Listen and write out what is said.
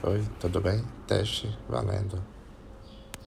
Oi, tudo bem? Teste valendo.